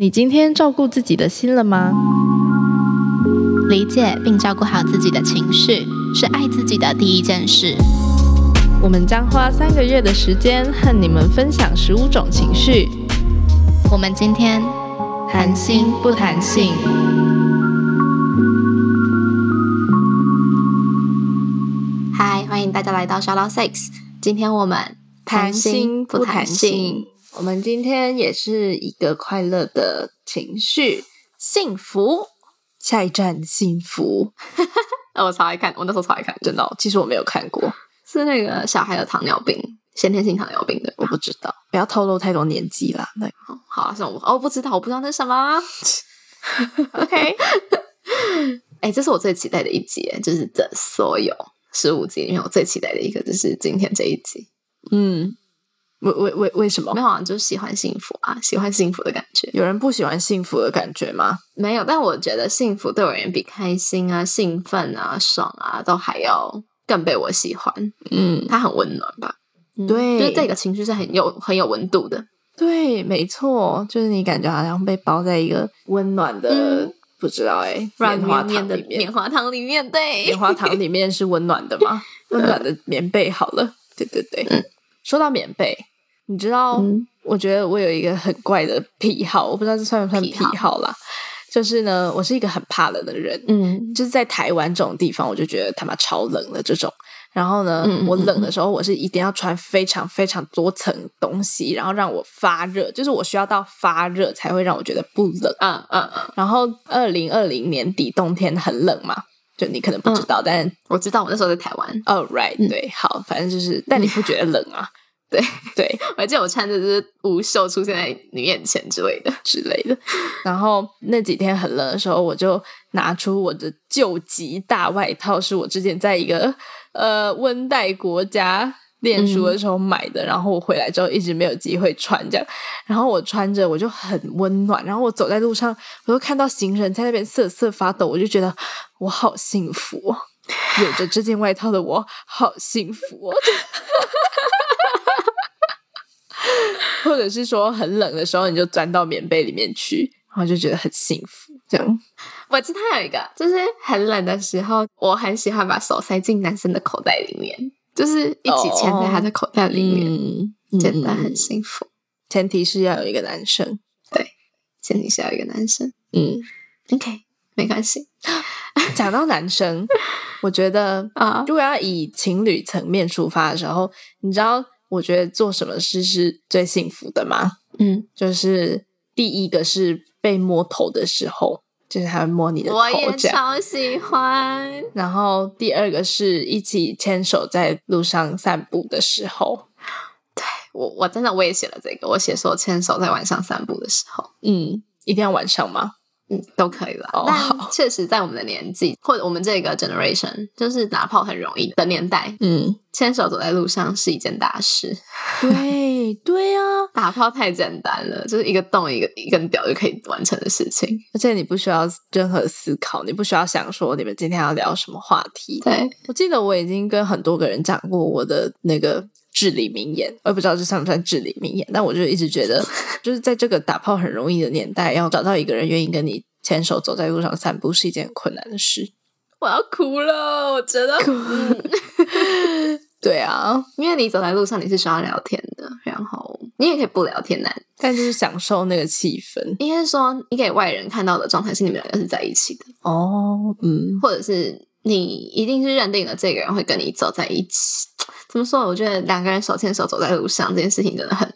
你今天照顾自己的心了吗？理解并照顾好自己的情绪，是爱自己的第一件事。我们将花三个月的时间和你们分享十五种情绪。我们今天谈心不谈性。嗨，欢迎大家来到 s h o u t Six。今天我们谈心不谈性。我们今天也是一个快乐的情绪，幸福。下一站，幸福。我超爱看，我那时候超爱看，真的。其实我没有看过，是那个小孩有糖尿病，先天性糖尿病的，我不知道。不要透露太多年纪啦。那好，算我哦，不知道，我不知道那是什么。OK，哎，这是我最期待的一集，就是这所有十五集里面，我最期待的一个就是今天这一集。嗯。为为为为什么？没有啊，就是喜欢幸福啊，喜欢幸福的感觉。有人不喜欢幸福的感觉吗？没有，但我觉得幸福对我而言，比开心啊、兴奋啊、爽啊，都还要更被我喜欢。嗯，它很温暖吧？对，就这个情绪是很有很有温度的。对，没错，就是你感觉好像被包在一个温暖的，不知道哎，棉花糖的棉花糖里面。对，棉花糖里面是温暖的吗？温暖的棉被。好了，对对对，嗯。说到棉被，你知道，我觉得我有一个很怪的癖好，我不知道这算不算癖好啦。就是呢，我是一个很怕冷的人，嗯，就是在台湾这种地方，我就觉得他妈超冷的这种。然后呢，我冷的时候，我是一定要穿非常非常多层东西，然后让我发热，就是我需要到发热才会让我觉得不冷。嗯嗯嗯。然后二零二零年底冬天很冷嘛，就你可能不知道，但我知道，我那时候在台湾。哦，right，对，好，反正就是，但你不觉得冷啊？对对，我记得我穿着就是无袖出现在你面前之类的之类的。然后那几天很冷的时候，我就拿出我的救急大外套，是我之前在一个呃温带国家念书的时候买的。然后我回来之后一直没有机会穿这样。然后我穿着我就很温暖。然后我走在路上，我就看到行人在那边瑟瑟发抖，我就觉得我好幸福，有着这件外套的我好幸福。或者是说很冷的时候，你就钻到棉被里面去，然后就觉得很幸福。这样，我知道有一个，就是很冷的时候，我很喜欢把手塞进男生的口袋里面，就是一起牵在他的口袋里面，真的很幸福。前提是要有一个男生，对，前提是要一个男生。嗯，OK，没关系。讲到男生，我觉得啊，如果要以情侣层面出发的时候，你知道。我觉得做什么事是最幸福的吗？嗯，就是第一个是被摸头的时候，就是他会摸你的头，我也超喜欢。然后第二个是一起牵手在路上散步的时候，对我我真的我也写了这个，我写说牵手在晚上散步的时候，嗯，一定要晚上吗？嗯，都可以了。但确实，在我们的年纪，或者我们这个 generation，就是打炮很容易的年代，嗯，牵手走在路上是一件大事。对对啊，打炮太简单了，就是一个洞一个一根屌就可以完成的事情，而且你不需要任何思考，你不需要想说你们今天要聊什么话题。对我记得我已经跟很多个人讲过我的那个。至理名言，我也不知道这算不算至理名言，但我就一直觉得，就是在这个打炮很容易的年代，要找到一个人愿意跟你牵手走在路上散步，是一件很困难的事。我要哭了，我觉得，对啊，因为你走在路上，你是需要聊天的，然后你也可以不聊天难，但就是享受那个气氛。应该说，你给外人看到的状态是你们两个是在一起的哦，嗯，或者是你一定是认定了这个人会跟你走在一起。怎么说？我觉得两个人手牵手走在路上这件事情真的很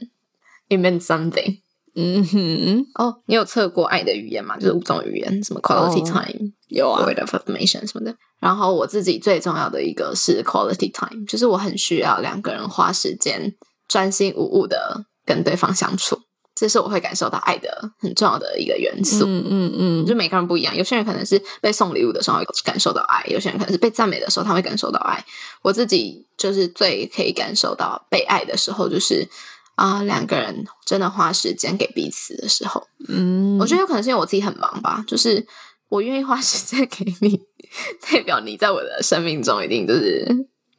it meant something。嗯哼，哦，你有测过爱的语言吗？就是五种语言，什么 quality time，有啊，word of affirmation 什么的。然后我自己最重要的一个是 quality time，就是我很需要两个人花时间专心无误的跟对方相处。这是我会感受到爱的很重要的一个元素。嗯嗯嗯，就每个人不一样，有些人可能是被送礼物的时候感受到爱，有些人可能是被赞美的时候他会感受到爱。我自己就是最可以感受到被爱的时候，就是啊两个人真的花时间给彼此的时候。嗯，我觉得有可能是因为我自己很忙吧，就是我愿意花时间给你，代表你在我的生命中一定就是。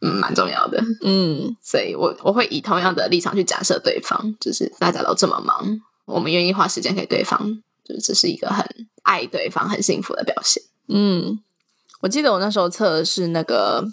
嗯，蛮重要的。嗯，所以我我会以同样的立场去假设对方，就是大家都这么忙，我们愿意花时间给对方，就是这是一个很爱对方、很幸福的表现。嗯，我记得我那时候测的是那个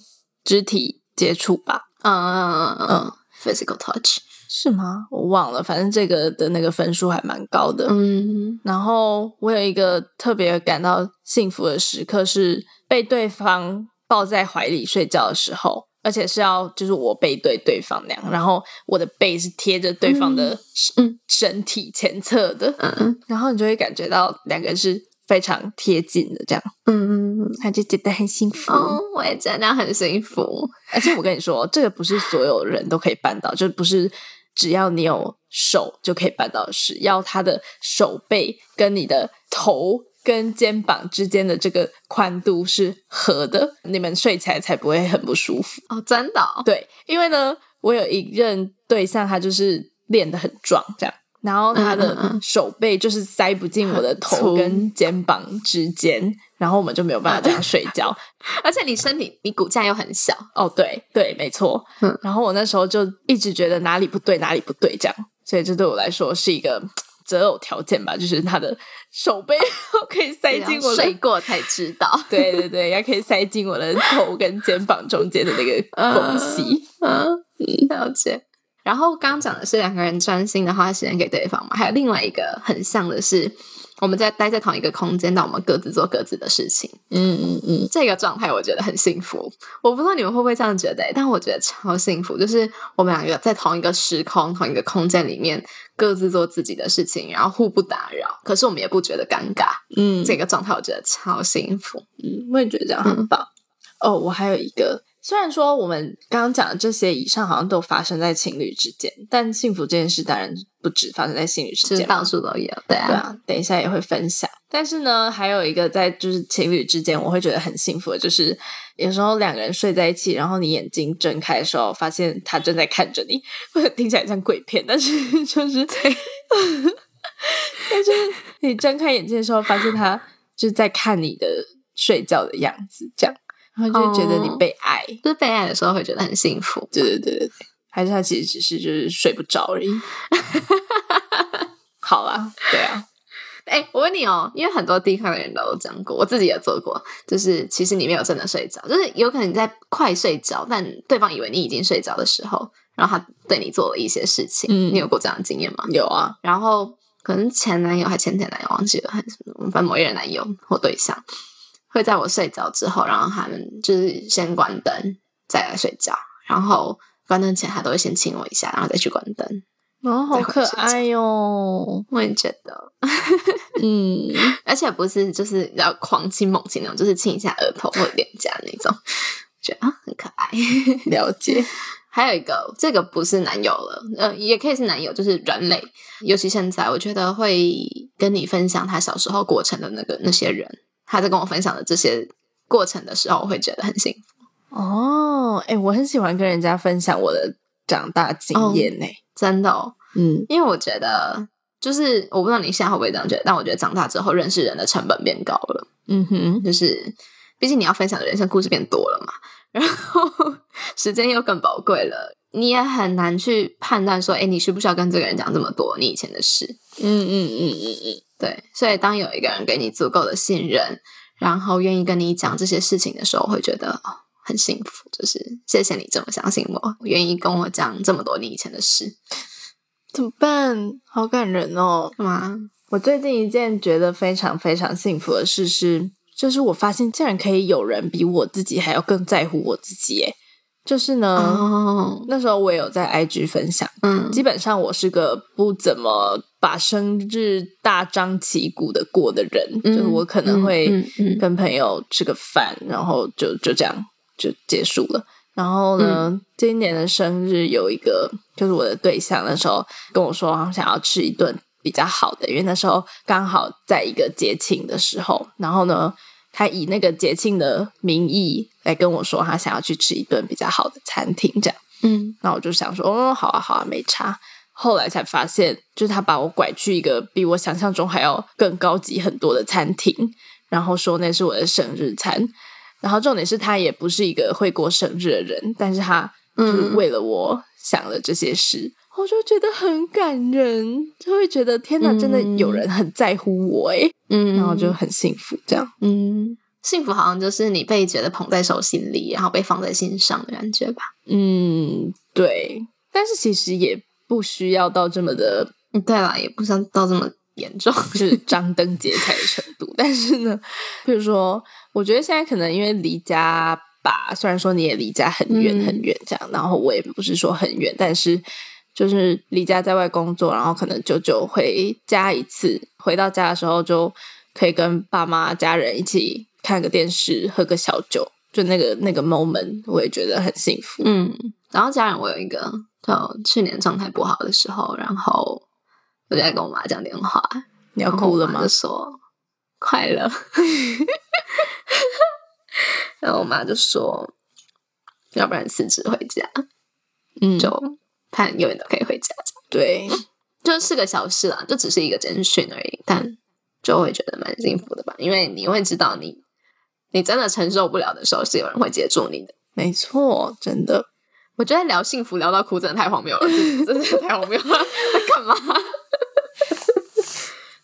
肢体接触吧，嗯嗯嗯嗯嗯，physical touch 是吗？我忘了，反正这个的那个分数还蛮高的。嗯然后我有一个特别感到幸福的时刻，是被对方抱在怀里睡觉的时候，而且是要就是我背对对方那样，然后我的背是贴着对方的嗯身体前侧的，嗯 然后你就会感觉到两个人是非常贴近的，这样嗯嗯，他就觉得很幸福。哦，我也觉得很幸福。而且我跟你说，这个不是所有人都可以办到，就不是只要你有手就可以办到的事，要他的手背跟你的头跟肩膀之间的这个宽度是合的，你们睡起来才不会很不舒服。哦，真的、哦，对，因为呢，我有一任对象，他就是练得很壮，这样。然后他的手背就是塞不进我的头跟肩膀之间，然后我们就没有办法这样睡觉。而且你身体你骨架又很小，哦，对对，没错。嗯然后我那时候就一直觉得哪里不对，哪里不对，这样，所以这对我来说是一个择偶条件吧，就是他的手背可以塞进我的睡，过才知道。对对对，要可以塞进我的头跟肩膀中间的那个 缝隙。嗯，了解。然后刚刚讲的是两个人专心的花时间给对方嘛，还有另外一个很像的是，我们在待在同一个空间，但我们各自做各自的事情。嗯嗯嗯，这个状态我觉得很幸福。我不知道你们会不会这样觉得、但我觉得超幸福。就是我们两个在同一个时空、同一个空间里面，各自做自己的事情，然后互不打扰，可是我们也不觉得尴尬。嗯，这个状态我觉得超幸福。嗯，我也觉得这样很棒。哦，我还有一个，虽然说我们刚刚讲的这些以上好像都发生在情侣之间，但幸福这件事当然不止发生在情侣之就是间，到处都有，对啊，对啊，等一下也会分享。但是呢，还有一个在就是情侣之间，我会觉得很幸福的，就是有时候两个人睡在一起，然后你眼睛睁开的时候，发现他正在看着你，或 者听起来像鬼片，但是 就是 但是你睁开眼睛的时候，发现他就是在看你的睡觉的样子，这样，然后就会觉得你哦被爱。就是被爱的时候会觉得很幸福。对对对对对，还是他其实只是就是睡不着而已。好啦，对啊，哎、我问你哦，因为很多地方的人都有讲过，我自己也做过，就是其实你没有真的睡着，就是有可能你在快睡着，但对方以为你已经睡着的时候，然后他对你做了一些事情，嗯你有过这样的经验吗？有啊，然后可能前男友还前前男友忘记了，还是什么，反正某一任男友或对象，会在我睡着之后，然后他们就是先关灯再来睡觉，然后关灯前他都会先亲我一下，然后再去关灯。哦，好可爱哟、我也觉得，嗯，而且不是就是要狂亲猛亲那种，就是亲一下额头或脸颊那种，觉得啊很可爱。了解。还有一个，这个不是男友了，呃，也可以是男友，就是人类。尤其现在，我觉得会跟你分享他小时候过程的那个那些人，他在跟我分享的这些过程的时候，我会觉得很幸福。哦，哎、我很喜欢跟人家分享我的长大经验呢、真的、哦，嗯，因为我觉得，就是我不知道你现在会不会这样觉得，但我觉得长大之后认识人的成本变高了。嗯哼，就是毕竟你要分享的人生故事变多了嘛，然后时间又更宝贵了，你也很难去判断说，哎，你需不需要跟这个人讲这么多你以前的事？嗯嗯嗯嗯嗯，对，所以当有一个人给你足够的信任，然后愿意跟你讲这些事情的时候，会觉得哦，很幸福，就是谢谢你这么相信我，愿意跟我讲这么多你以前的事，怎么办？好感人哦！干嘛？我最近一件觉得非常非常幸福的事是，就是我发现竟然可以有人比我自己还要更在乎我自己耶。就是呢，哦，那时候我也有在 IG 分享，嗯基本上我是个不怎么把生日大张旗鼓的过的人，嗯就是我可能会跟朋友吃个饭，然后就就这样就结束了。然后呢，嗯今年的生日有一个就是我的对象，那时候跟我说他想要吃一顿比较好的，因为那时候刚好在一个节庆的时候，然后呢。他以那个节庆的名义来跟我说，他想要去吃一顿比较好的餐厅，这样。嗯那我就想说，哦，好啊，好啊，没差。后来才发现，就是他把我拐去一个比我想象中还要更高级很多的餐厅，然后说那是我的生日餐。然后重点是他也不是一个会过生日的人，但是他就是为了我想了这些事。我就觉得很感人，就会觉得天哪，真的有人很在乎我哎，嗯，然后就很幸福，这样，嗯，幸福好像就是你被觉得捧在手心里，然后被放在心上的感觉吧，嗯，对，但是其实也不需要到这么的，对啦，也不需要到这么严重，就是张灯结彩的程度，但是呢，比如说，我觉得现在可能因为离家吧，虽然说你也离家很远很远这样，然后我也不是说很远，但是。就是离家在外工作，然后可能久久回家一次。回到家的时候，就可以跟爸妈、家人一起看个电视，喝个小酒，就那个那个 moment，我也觉得很幸福。嗯，然后家人，我有一个，就去年状态不好的时候，然后我就在跟我妈讲电话，你要哭了吗？就说快乐，然后我妈就说，要不然辞职回家，嗯，就。看永远都可以回家，对，就是个小事啦，就只是一个简讯而已，但就会觉得蛮幸福的吧，因为你会知道你你真的承受不了的时候，是有人会接住你的。没错，真的，我觉得聊幸福聊到哭真的太荒谬了，真的太荒谬了，在干嘛？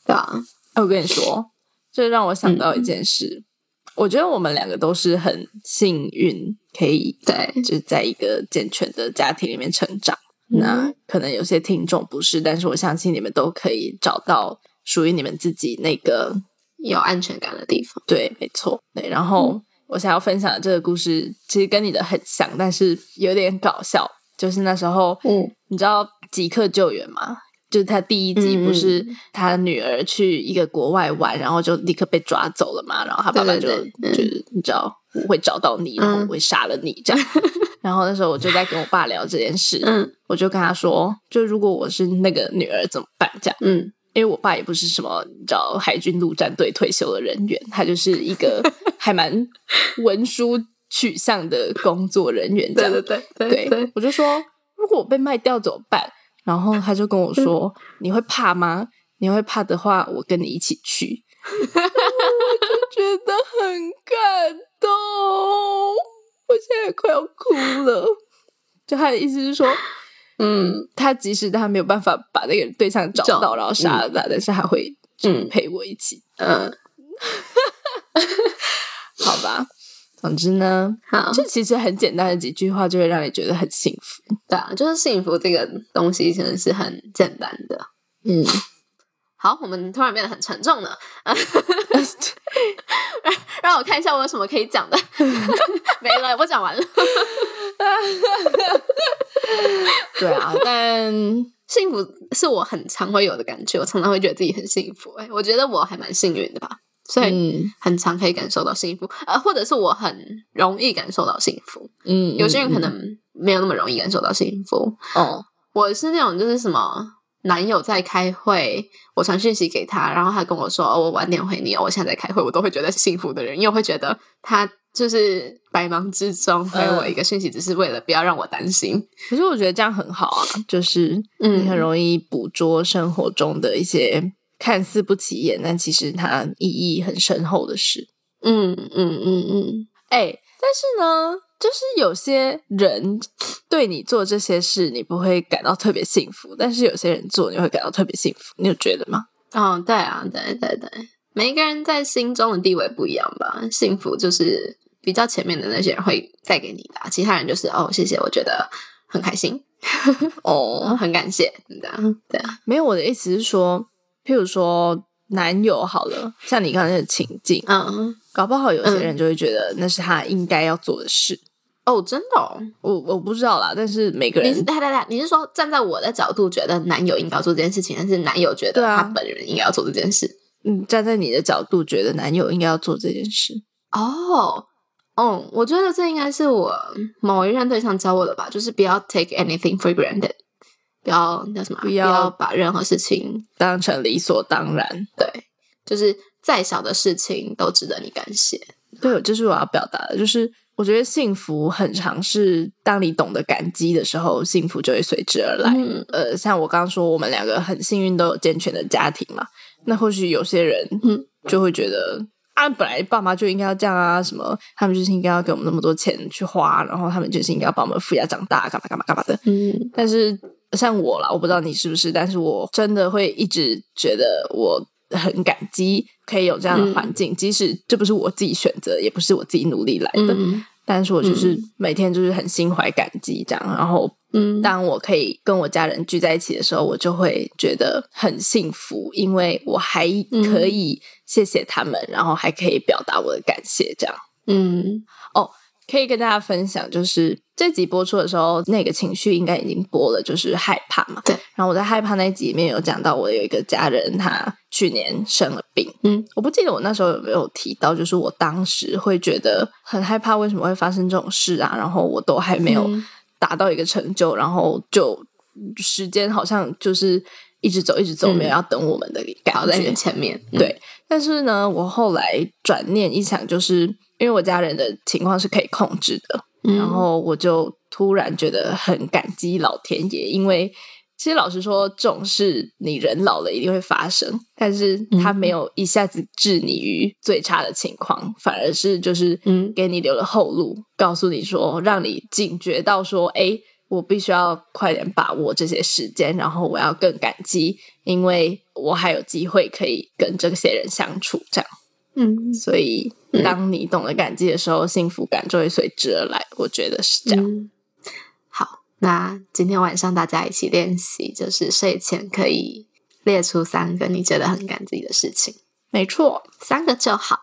对啊，我跟你说，这让我想到一件事，我觉得我们两个都是很幸运，可以在，就是在一个健全的家庭里面成长。那可能有些听众不是，但是我相信你们都可以找到属于你们自己那个有安全感的地方。对，没错。对，然后我想要分享的这个故事，其实跟你的很像，但是有点搞笑。就是那时候，嗯，你知道即刻救援吗？就是他第一集不是他女儿去一个国外玩，然后就立刻被抓走了嘛，然后他爸爸就就是你知道我会找到你，然后我会杀了你这样。然后那时候我就在跟我爸聊这件事，嗯，我就跟他说，就如果我是那个女儿怎么办？这样，嗯，因为我爸也不是什么你知道海军陆战队退休的人员，他就是一个 还蛮文书取向的工作人员，这样，对对对对，我就说，如果我被卖掉怎么办？然后他就跟我说，你会怕吗？你会怕的话，我跟你一起去，我就觉得很感动。我现在快要哭了，就他的意思是说，嗯，他即使他没有办法把那个对象找到，然后杀了他，但是还会嗯陪我一起，嗯，好吧。总之呢，好，这其实很简单的几句话，就会让你觉得很幸福。对啊，就是幸福这个东西真的是很简单的，嗯。好，我们突然变得很沉重了。让我看一下我有什么可以讲的。没了，我讲完了。对啊，但幸福是我很常会有的感觉，我常常会觉得自己很幸福。哎，我觉得我还蛮幸运的吧，所以很常可以感受到幸福。呃，或者是我很容易感受到幸福。嗯，有些人可能没有那么容易感受到幸福。哦，我是那种就是什么。男友在开会，我传讯息给他，然后他跟我说：“哦，我晚点回你哦，我现在在开会。”我都会觉得幸福的人，因为会觉得他就是百忙之中回我一个讯息，只是为了不要让我担心。可是我觉得这样很好啊，就是你很容易捕捉生活中的一些看似不起眼，但其实它意义很深厚的事。嗯嗯嗯嗯，哎，但是呢。就是有些人对你做这些事，你不会感到特别幸福；但是有些人做，你会感到特别幸福。你有觉得吗？哦，对啊，对对对，每一个人在心中的地位不一样吧。幸福就是比较前面的那些人会带给你的，其他人就是哦，谢谢，我觉得很开心，哦，很感谢，对啊，对啊。没有，我的意思是说，譬如说男友好了，像你刚才那个情境，嗯，搞不好有些人就会觉得那是他应该要做的事。哦，真的，我我不知道啦。但是每个人，对对对，你是说站在我的角度觉得男友应该做这件事情，还是男友觉得他本人应该要做这件事？嗯，站在你的角度觉得男友应该要做这件事。哦，嗯，我觉得这应该是我某一任对象教我的吧，就是不要 take anything for granted，不要叫什么，不要把任何事情当成理所当然。对，就是再小的事情都值得你感谢。对，这是我要表达的，就是。我觉得幸福很常是当你懂得感激的时候，幸福就会随之而来。呃，像我刚刚说，我们两个很幸运都有健全的家庭嘛。那或许有些人就会觉得啊，本来爸妈就应该要这样啊，什么他们就是应该要给我们那么多钱去花，然后他们就是应该要把我们抚养长大，干嘛干嘛干嘛的。嗯，但是像我啦，我不知道你是不是，但是我真的会一直觉得我很感激，可以有这样的环境，即使这不是我自己选择，也不是我自己努力来的，但是我就是每天就是很心怀感激这样。然后，嗯，当我可以跟我家人聚在一起的时候，我就会觉得很幸福，因为我还可以谢谢他们，然后还可以表达我的感谢，这样。嗯，哦。可以跟大家分享，就是这集播出的时候，那个情绪应该已经播了，就是害怕嘛。对。然后我在害怕那集里面有讲到，我有一个家人，他去年生了病。嗯。我不记得我那时候有没有提到，就是我当时会觉得很害怕，为什么会发生这种事啊？然后我都还没有达到一个成就，然后就时间好像就是一直走，一直走，没有要等我们的感觉在前面。对。但是呢，我后来转念一想，就是。因为我家人的情况是可以控制的，然后我就突然觉得很感激老天爷，因为其实老实说，这种事你人老了一定会发生，但是他没有一下子置你于最差的情况，反而是就是嗯给你留了后路，告诉你说，让你警觉到说，哎，我必须要快点把握这些时间，然后我要更感激，因为我还有机会可以跟这些人相处，这样。嗯，所以当你懂得感激的时候，幸福感就会随之而来。我觉得是这样。好，那今天晚上大家一起练习，就是睡前可以列出三个你觉得很感激的事情。没错，三个就好，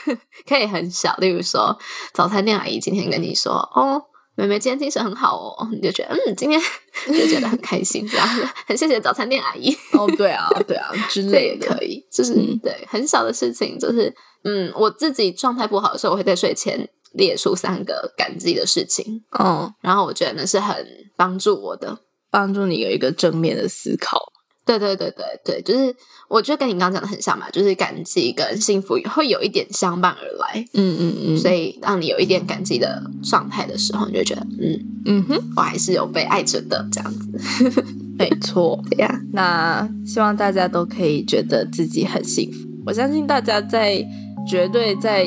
可以很小。例如说，早餐店阿姨今天跟你说：“哦，妹妹今天精神很好哦。”你就觉得嗯，今天 就觉得很开心，这样很谢谢早餐店阿姨。哦，对啊，对啊，之 类的可以，就是对很小的事情，就是。嗯，我自己状态不好的时候，我会在睡前列出三个感激的事情。嗯，然后我觉得那是很帮助我的，帮助你有一个正面的思考。对对对对对，就是我觉得跟你刚刚讲的很像嘛，就是感激跟幸福会有一点相伴而来。嗯嗯嗯，所以当你有一点感激的状态的时候，你就觉得嗯嗯哼，我还是有被爱着的这样子。没错，对呀。那希望大家都可以觉得自己很幸福。我相信大家在。绝对在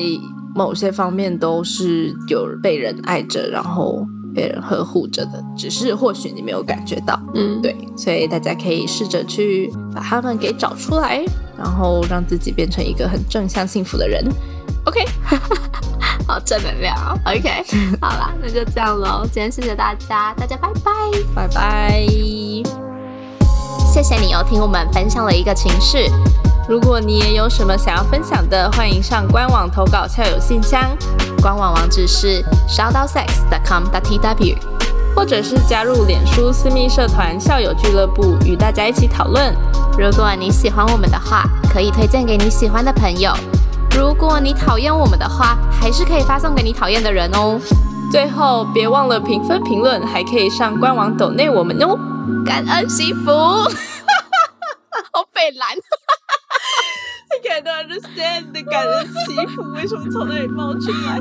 某些方面都是有被人爱着，然后被人呵护着的，只是或许你没有感觉到。嗯，对，所以大家可以试着去把他们给找出来，然后让自己变成一个很正向、幸福的人。OK，好正能量。OK，好啦，那就这样喽。今天谢谢大家，大家拜拜，拜拜。谢谢你哦，听我们分享了一个情绪。如果你也有什么想要分享的，欢迎上官网投稿校友信箱，官网网址是 shoutsex.com.tw，或者是加入脸书私密社团校友俱乐部，与大家一起讨论。如果你喜欢我们的话，可以推荐给你喜欢的朋友；如果你讨厌我们的话，还是可以发送给你讨厌的人哦。最后，别忘了评分评论，还可以上官网抖内我们哦。感恩惜福，好北蓝。I can't understand 的感人祈福为什么从那里冒出来？